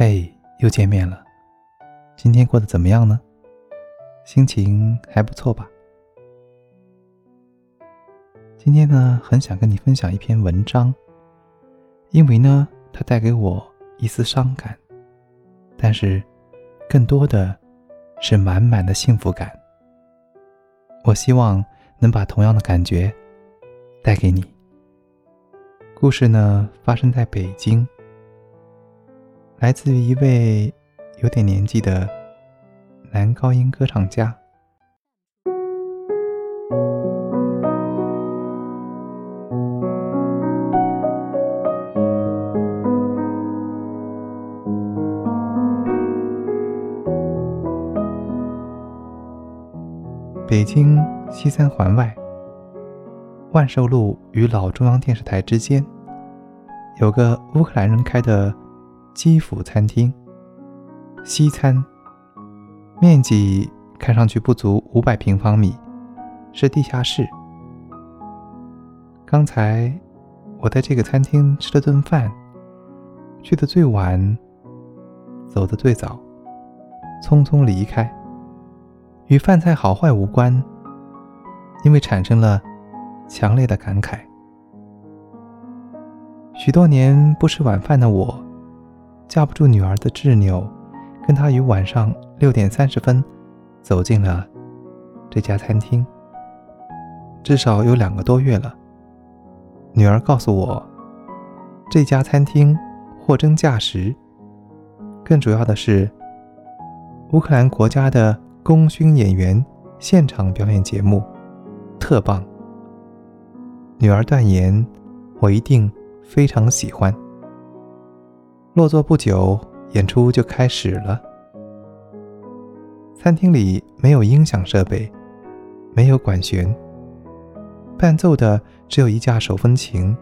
嘿，又见面了。今天过得怎么样呢？心情还不错吧？今天呢，很想跟你分享一篇文章，因为呢，它带给我一丝伤感，但是更多的是满满的幸福感。我希望能把同样的感觉带给你。故事呢，发生在北京。来自于一位有点年纪的男高音歌唱家。北京西三环外，万寿路与老中央电视台之间，有个乌克兰人开的。基辅餐厅，西餐，面积看上去不足五百平方米，是地下室。刚才我在这个餐厅吃了顿饭，去的最晚，走的最早，匆匆离开，与饭菜好坏无关，因为产生了强烈的感慨。许多年不吃晚饭的我。架不住女儿的执拗，跟她于晚上六点三十分走进了这家餐厅。至少有两个多月了。女儿告诉我，这家餐厅货真价实。更主要的是，乌克兰国家的功勋演员现场表演节目特棒。女儿断言，我一定非常喜欢。落座不久，演出就开始了。餐厅里没有音响设备，没有管弦，伴奏的只有一架手风琴。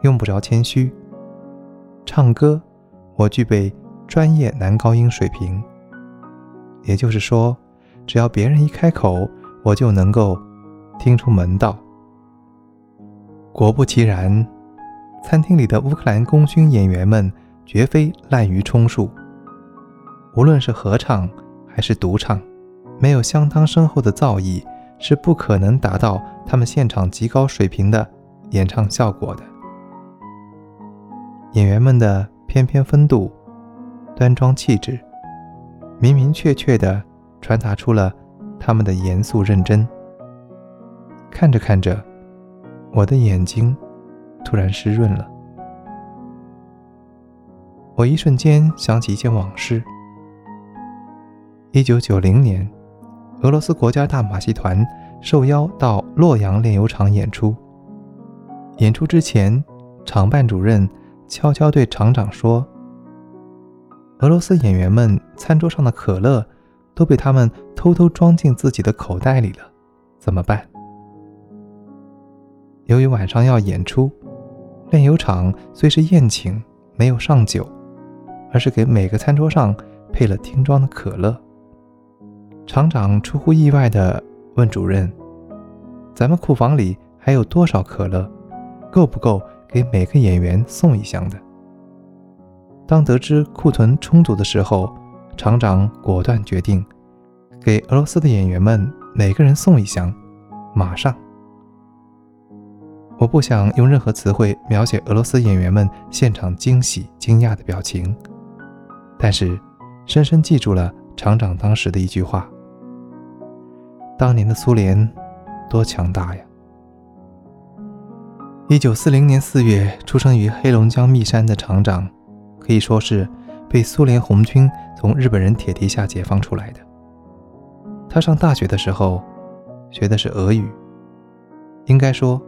用不着谦虚，唱歌我具备专业男高音水平。也就是说，只要别人一开口，我就能够听出门道。果不其然。餐厅里的乌克兰功勋演员们绝非滥竽充数，无论是合唱还是独唱，没有相当深厚的造诣是不可能达到他们现场极高水平的演唱效果的。演员们的翩翩风度、端庄气质，明明确确地传达出了他们的严肃认真。看着看着，我的眼睛。突然湿润了，我一瞬间想起一件往事。一九九零年，俄罗斯国家大马戏团受邀到洛阳炼油厂演出。演出之前，厂办主任悄悄对厂长说：“俄罗斯演员们餐桌上的可乐都被他们偷偷装进自己的口袋里了，怎么办？”由于晚上要演出。炼油厂虽是宴请，没有上酒，而是给每个餐桌上配了听装的可乐。厂长出乎意外地问主任：“咱们库房里还有多少可乐？够不够给每个演员送一箱的？”当得知库存充足的时候，厂长果断决定给俄罗斯的演员们每个人送一箱，马上。我不想用任何词汇描写俄罗斯演员们现场惊喜、惊讶的表情，但是深深记住了厂长当时的一句话：“当年的苏联多强大呀！”一九四零年四月出生于黑龙江密山的厂长，可以说是被苏联红军从日本人铁蹄下解放出来的。他上大学的时候学的是俄语，应该说。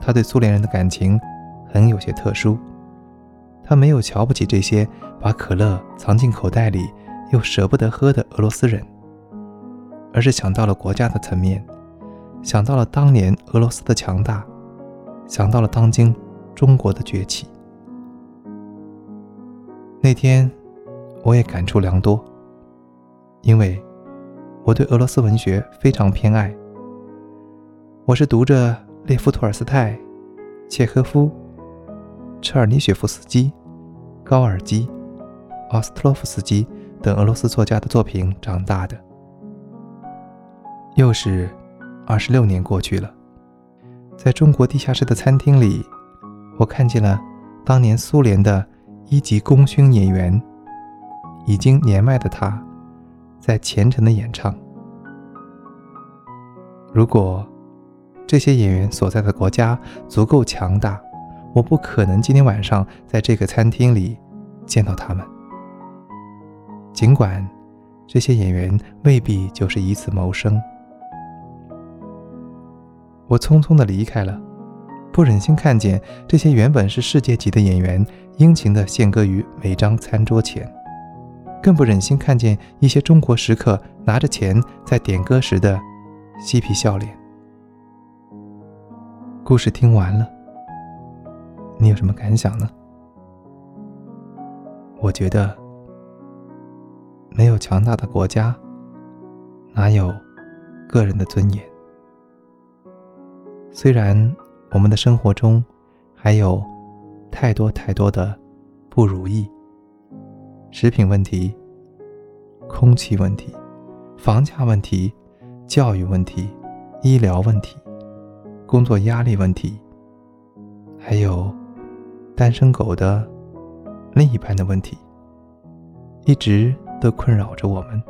他对苏联人的感情很有些特殊，他没有瞧不起这些把可乐藏进口袋里又舍不得喝的俄罗斯人，而是想到了国家的层面，想到了当年俄罗斯的强大，想到了当今中国的崛起。那天，我也感触良多，因为我对俄罗斯文学非常偏爱，我是读着。列夫·托尔斯泰、契诃夫、车尔尼雪夫斯基、高尔基、奥斯特洛夫斯基等俄罗斯作家的作品长大的。又是二十六年过去了，在中国地下室的餐厅里，我看见了当年苏联的一级功勋演员，已经年迈的他，在虔诚的演唱。如果这些演员所在的国家足够强大，我不可能今天晚上在这个餐厅里见到他们。尽管这些演员未必就是以此谋生。我匆匆地离开了，不忍心看见这些原本是世界级的演员殷勤地献歌于每张餐桌前，更不忍心看见一些中国食客拿着钱在点歌时的嬉皮笑脸。故事听完了，你有什么感想呢？我觉得，没有强大的国家，哪有个人的尊严？虽然我们的生活中还有太多太多的不如意，食品问题、空气问题、房价问题、教育问题、医疗问题、工作压力问题，还有单身狗的另一半的问题，一直都困扰着我们。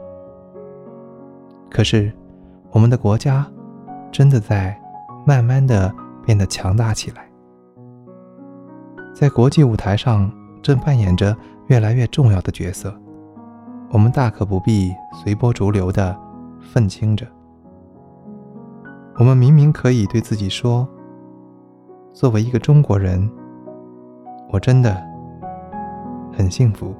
可是，我们的国家真的在。慢慢的变得强大起来，在国际舞台上正扮演着越来越重要的角色。我们大可不必随波逐流的愤青着。我们明明可以对自己说：“作为一个中国人，我真的很幸福。”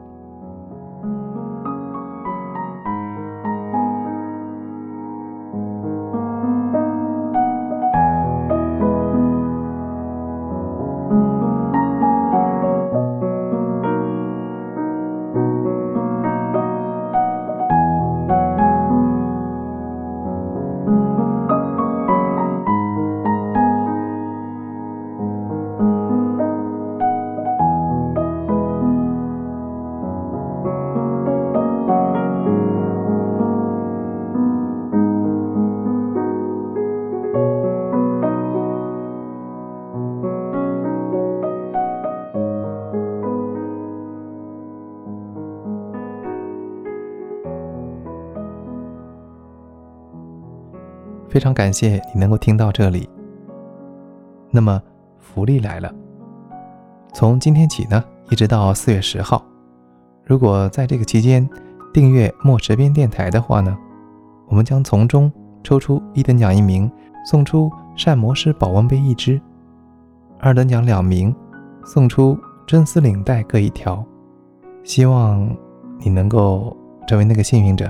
非常感谢你能够听到这里。那么福利来了，从今天起呢，一直到四月十号，如果在这个期间订阅墨池边电台的话呢，我们将从中抽出一等奖一名，送出膳魔师保温杯一只；二等奖两名，送出真丝领带各一条。希望你能够成为那个幸运者。